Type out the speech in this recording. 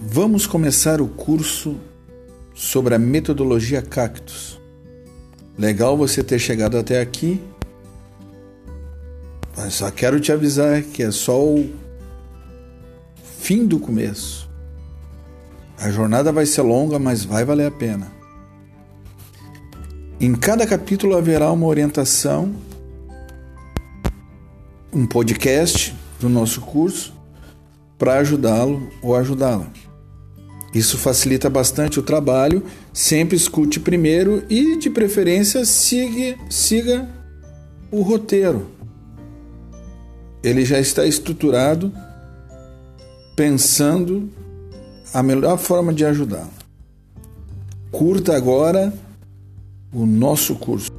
Vamos começar o curso sobre a metodologia Cactus. Legal você ter chegado até aqui. Mas só quero te avisar que é só o fim do começo. A jornada vai ser longa, mas vai valer a pena. Em cada capítulo haverá uma orientação, um podcast do nosso curso para ajudá-lo ou ajudá-la. Isso facilita bastante o trabalho. Sempre escute primeiro e, de preferência, siga, siga o roteiro. Ele já está estruturado pensando a melhor forma de ajudá-lo. Curta agora o nosso curso.